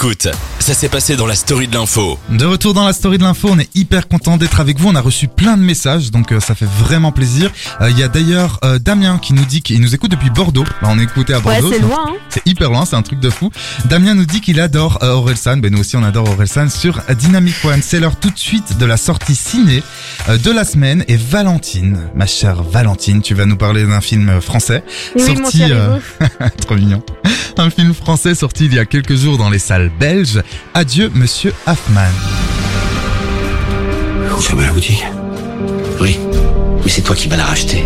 Écoute, ça s'est passé dans la story de l'info. De retour dans la story de l'info, on est hyper content d'être avec vous. On a reçu plein de messages, donc euh, ça fait vraiment plaisir. Euh, Il y a d'ailleurs euh, Damien qui nous dit qu'il nous écoute depuis Bordeaux. Bah, on est écouté à Ouais, Bordeaux. c'est donc loin, hein. C'est hyper loin, c'est un truc de fou. Damien nous dit qu'il adore euh, Orelsan. Ben nous aussi on adore Orelsan sur Dynamic One. C'est l'heure tout de suite de la sortie ciné euh, de la semaine. Et Valentine, ma chère Valentine, tu vas nous parler d'un film français Oui, mon sorti. cher euh, Ivo. Trop mignon. Un film français sorti il y a quelques jours dans les salles belges. Adieu, monsieur Hoffman. Vous fermez la boutique Oui, mais c'est toi qui vas la racheter.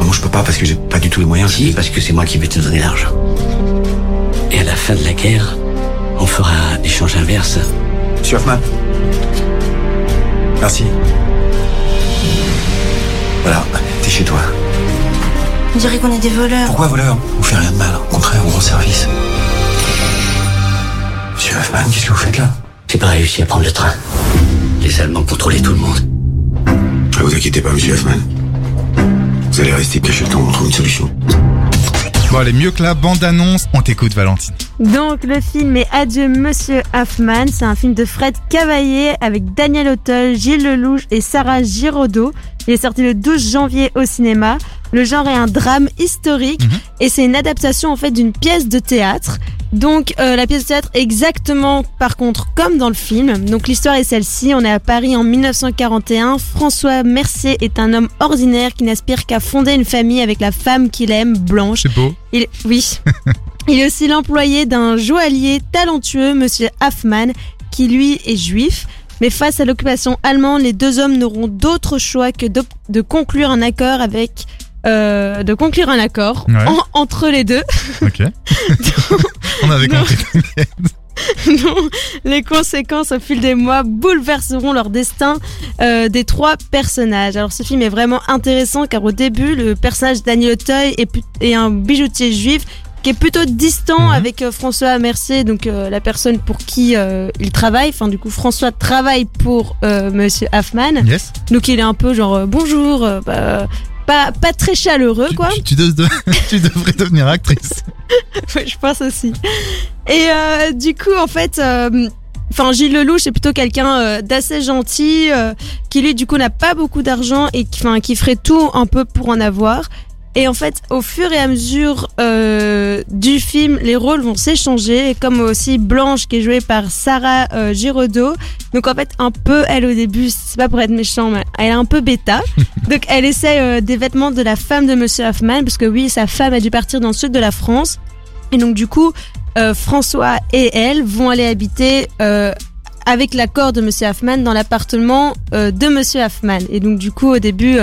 Moi je peux pas parce que j'ai pas du tout les moyens. Si, parce que c'est moi qui vais te donner l'argent. Et à la fin de la guerre, on fera échange inverse. Monsieur Hoffman Merci. Voilà, t'es chez toi. On dirait qu'on est des voleurs. Pourquoi voleur On fait rien de mal, au contraire, on rend service. Monsieur Hoffman, qu'est-ce que vous faites là J'ai pas réussi à prendre le train. Les Allemands contrôlaient tout le monde. Ne vous inquiétez pas, monsieur Hoffman. Vous allez rester caché le temps on trouve une solution. Bon, allez, mieux que la bande-annonce, on t'écoute, Valentine. Donc le film est Adieu Monsieur Hoffman. C'est un film de Fred Cavaillé avec Daniel Auteuil, Gilles Lelouch et Sarah Giraudot. Il est sorti le 12 janvier au cinéma. Le genre est un drame historique Mhm. et c'est une adaptation en fait d'une pièce de théâtre. Donc euh, la pièce de théâtre exactement par contre comme dans le film. Donc l'histoire est celle-ci. On est à Paris en 1941. François Mercier est un homme ordinaire qui n'aspire qu'à fonder une famille avec la femme qu'il aime, Blanche. C'est beau. Il, oui. Il est aussi l'employé d'un joaillier talentueux, Monsieur Hoffman, qui lui est juif. Mais face à l'occupation allemande, les deux hommes n'auront d'autre choix que de, conclure un accord avec, euh, de conclure un accord Ouais. en- entre les deux. Ok. on avait Non. compris. dont les conséquences au fil des mois bouleverseront leur destin euh, des trois personnages. Alors ce film est vraiment intéressant car au début le personnage Daniel Auteuil est, un bijoutier juif qui est plutôt distant Mhm. avec euh, François Mercier, donc euh, la personne pour qui euh, il travaille. Enfin du coup François travaille pour Monsieur Hoffman, Yes. donc il est un peu genre bonjour, bah, pas pas très chaleureux quoi. tu- tu de- tu devrais devenir actrice. Ouais, je pense aussi. Et euh, du coup, en fait, euh, enfin Gilles Lelouch est plutôt quelqu'un euh, d'assez gentil, euh, qui lui du coup n'a pas beaucoup d'argent et qui, enfin, qui ferait tout un peu pour en avoir. Et en fait, au fur et à mesure euh, du film, les rôles vont s'échanger, comme aussi Blanche qui est jouée par Sarah euh, Giraudot. Donc en fait, un peu, elle au début, c'est pas pour être méchant, mais elle est un peu bêta. Donc elle essaie euh, des vêtements de la femme de Monsieur Hoffman, parce que oui, sa femme a dû partir dans le sud de la France. Et donc du coup, euh, François et elle vont aller habiter avec l'accord de Monsieur Hoffman dans l'appartement de Monsieur Hoffman. Et donc du coup, au début,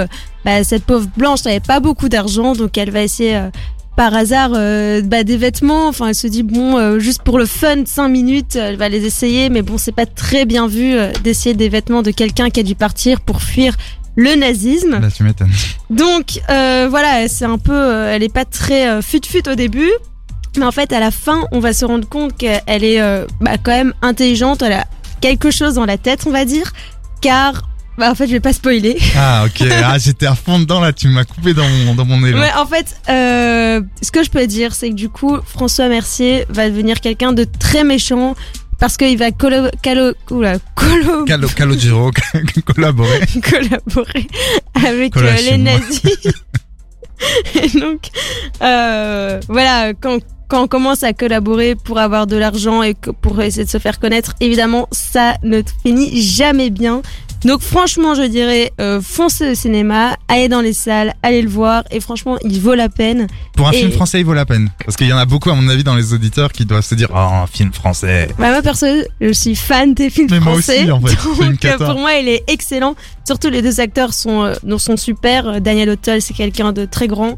bah, cette pauvre Blanche n'avait pas beaucoup d'argent, donc elle va essayer euh, par hasard euh, bah, des vêtements. Enfin, elle se dit bon, euh, juste pour le fun, 5 minutes, elle va les essayer, mais bon, c'est pas très bien vu euh, d'essayer des vêtements de quelqu'un qui a dû partir pour fuir le nazisme. Là, tu m'étonnes. Donc euh, voilà, c'est un peu, euh, elle est pas très euh, fut-fut au début, mais en fait à la fin, on va se rendre compte qu'elle est euh, bah, quand même intelligente, elle a quelque chose dans la tête, on va dire, car bah, en fait je vais pas spoiler. Ah, ok. Ah, j'étais à fond dedans, là. Tu m'as coupé dans mon, dans mon élan. Ouais, en fait, euh, ce que je peux dire, c'est que du coup, François Mercier va devenir quelqu'un de très méchant. Parce qu'il va colo, calo, oula, colo, Calo, Calogero, collaborer. collaborer avec euh, les nazis. Et donc, euh, voilà, quand, quand on commence à collaborer pour avoir de l'argent et pour essayer de se faire connaître, évidemment, ça ne finit jamais bien. Donc franchement, je dirais, euh, foncez au cinéma, allez dans les salles, allez le voir, et franchement, il vaut la peine. Pour un Et- film français, il vaut la peine. Parce qu'il y en a beaucoup, à mon avis, dans les auditeurs qui doivent se dire, oh, un film français. Bah, moi, perso, je suis fan des films Mais moi français. aussi, en fait. Donc, euh, pour moi, il est excellent. Surtout, les deux acteurs sont, euh, sont super. Euh, Daniel Auteuil, c'est quelqu'un de très grand.